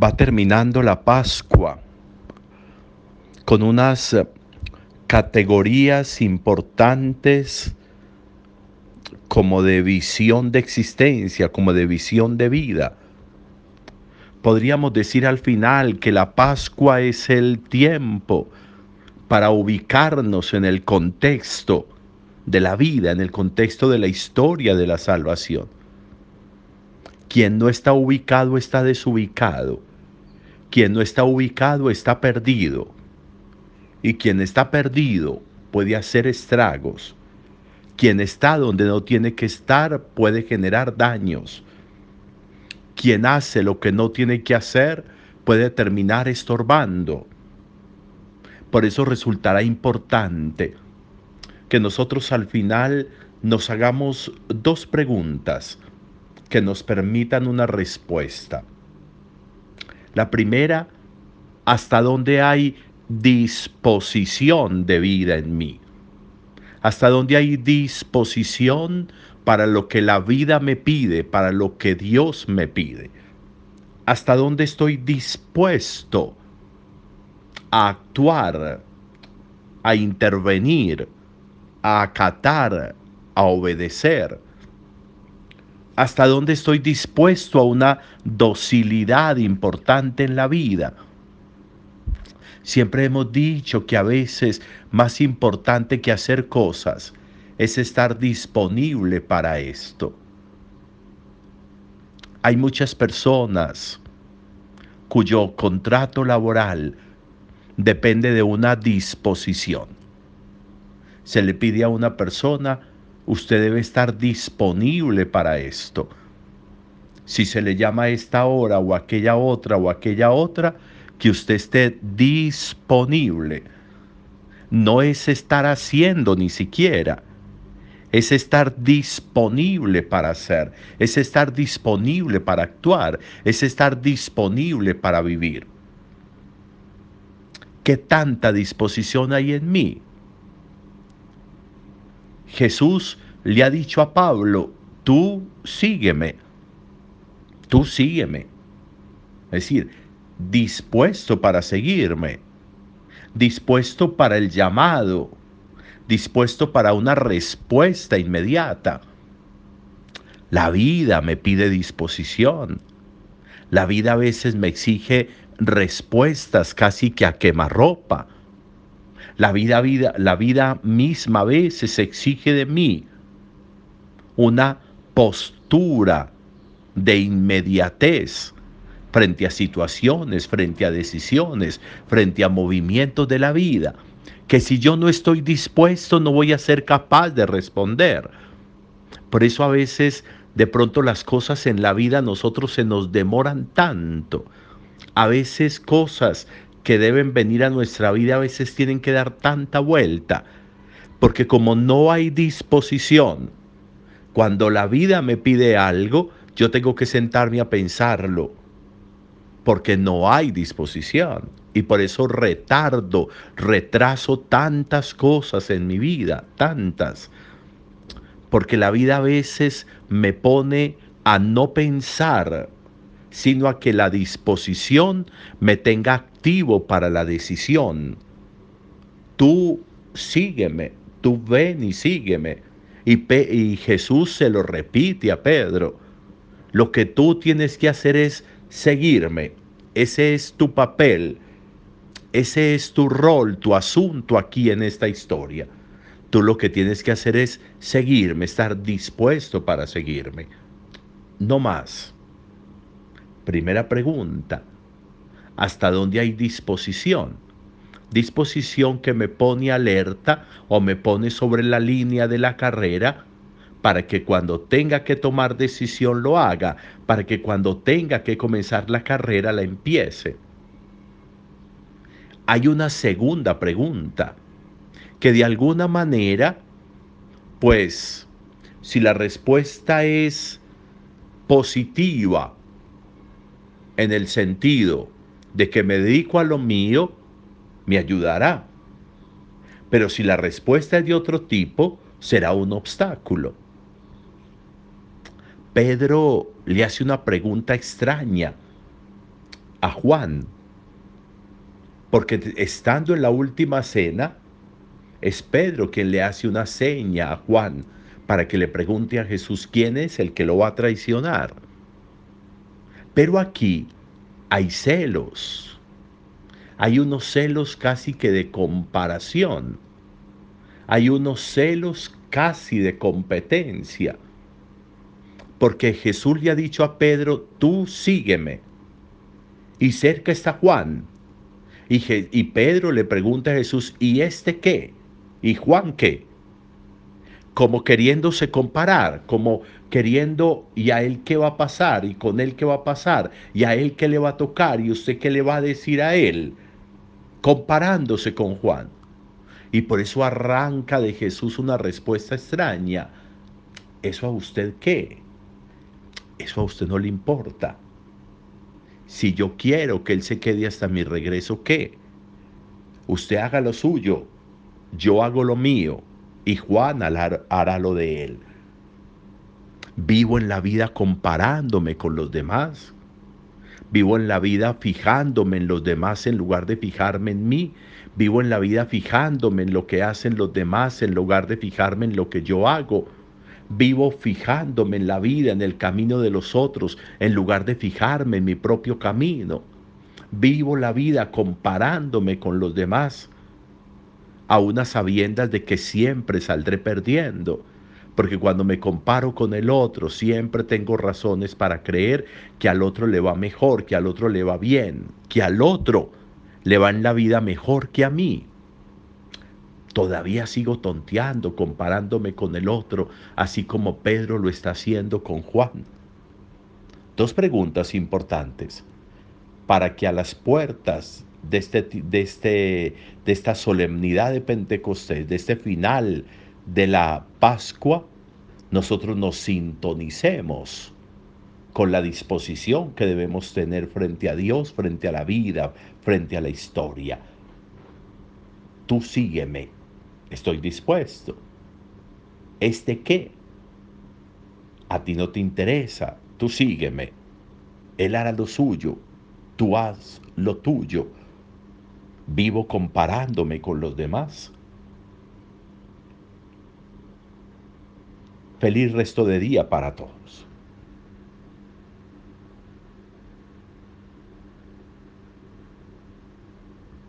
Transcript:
va terminando la Pascua con unas categorías importantes como de visión de existencia, como de visión de vida. Podríamos decir al final que la Pascua es el tiempo para ubicarnos en el contexto de la vida, en el contexto de la historia de la salvación. Quien no está ubicado está desubicado. Quien no está ubicado está perdido. Y quien está perdido puede hacer estragos. Quien está donde no tiene que estar puede generar daños. Quien hace lo que no tiene que hacer puede terminar estorbando. Por eso resultará importante que nosotros al final nos hagamos dos preguntas que nos permitan una respuesta. La primera, ¿hasta dónde hay disposición de vida en mí? ¿Hasta dónde hay disposición para lo que la vida me pide, para lo que Dios me pide? ¿Hasta dónde estoy dispuesto a actuar, a intervenir, a acatar, a obedecer? ¿Hasta dónde estoy dispuesto a una docilidad importante en la vida? Siempre hemos dicho que a veces más importante que hacer cosas es estar disponible para esto. Hay muchas personas cuyo contrato laboral depende de una disposición. Se le pide a una persona, usted debe estar disponible para esto. Si se le llama a esta hora o aquella otra o aquella otra, que usted esté disponible. No es estar haciendo ni siquiera, es estar disponible para hacer, es estar disponible para actuar, es estar disponible para vivir. ¿Qué tanta disposición hay en mí? Jesús le ha dicho a Pablo, tú sígueme, tú sígueme. Es decir, dispuesto para seguirme, dispuesto para el llamado, dispuesto para una respuesta inmediata. La vida me pide disposición. La vida a veces me exige respuestas casi que a quemarropa. La vida, vida, la vida misma a veces exige de mí una postura de inmediatez frente a situaciones, frente a decisiones, frente a movimientos de la vida, que si yo no estoy dispuesto no voy a ser capaz de responder. Por eso a veces de pronto las cosas en la vida a nosotros se nos demoran tanto a veces cosas que deben venir a nuestra vida a veces tienen que dar tanta vuelta, porque como no hay disposición, cuando la vida me pide algo, yo tengo que sentarme a pensarlo, porque no hay disposición. Y por eso retardo, retraso tantas cosas en mi vida, tantas. Porque la vida a veces me pone a no pensar sino a que la disposición me tenga para la decisión. Tú sígueme, tú ven y sígueme. Y Jesús se lo repite a Pedro. Lo que tú tienes que hacer es seguirme. Ese es tu papel. Ese es tu rol, tu asunto aquí en esta historia. Tú lo que tienes que hacer es seguirme, estar dispuesto para seguirme. No más. Primera pregunta, ¿hasta dónde hay disposición? Disposición que me pone alerta o me pone sobre la línea de la carrera para que cuando tenga que tomar decisión lo haga, para que cuando tenga que comenzar la carrera la empiece. Hay una segunda pregunta, que de alguna manera, pues, si la respuesta es positiva, en el sentido de que me dedico a lo mío, me ayudará. Pero si la respuesta es de otro tipo, será un obstáculo. Pedro le hace una pregunta extraña a Juan. Porque estando en la última cena, es Pedro quien le hace una seña a Juan para que le pregunte a Jesús quién es el que lo va a traicionar. Pero aquí hay celos. Hay unos celos casi que de comparación. Hay unos celos casi de competencia. Porque Jesús le ha dicho a Pedro, tú sígueme. Y cerca está Juan. Y, y Pedro le pregunta a Jesús, ¿y este qué? ¿Y Juan qué? Como queriéndose comparar, como queriendo, ¿y a él qué va a pasar? ¿Y con él qué va a pasar? ¿Y a él qué le va a tocar? ¿Y usted qué le va a decir a él? Comparándose con Juan. Y por eso arranca de Jesús una respuesta extraña. ¿Eso a usted qué? Eso a usted no le importa. Si yo quiero que Él se quede hasta mi regreso, ¿qué? Usted haga lo suyo, yo hago lo mío y Juan hará lo de él. Vivo en la vida comparándome con los demás. Vivo en la vida fijándome en los demás en lugar de fijarme en mí. Vivo en la vida fijándome en lo que hacen los demás en lugar de fijarme en lo que yo hago. Vivo fijándome en la vida, en el camino de los otros, en lugar de fijarme en mi propio camino. Vivo la vida comparándome con los demás a unas sabiendas de que siempre saldré perdiendo. Porque cuando me comparo con el otro, siempre tengo razones para creer que al otro le va mejor, que al otro le va bien, que al otro le va en la vida mejor que a mí. Todavía sigo tonteando, comparándome con el otro, así como Pedro lo está haciendo con Juan. Dos preguntas importantes para que a las puertas de, este, de, este, de esta solemnidad de Pentecostés, de este final de la Pascua, nosotros nos sintonicemos con la disposición que debemos tener frente a Dios, frente a la vida, frente a la historia. Tú sígueme, estoy dispuesto. ¿Este qué? A ti no te interesa, tú sígueme. Él hará lo suyo, tú haz lo tuyo vivo comparándome con los demás. Feliz resto de día para todos.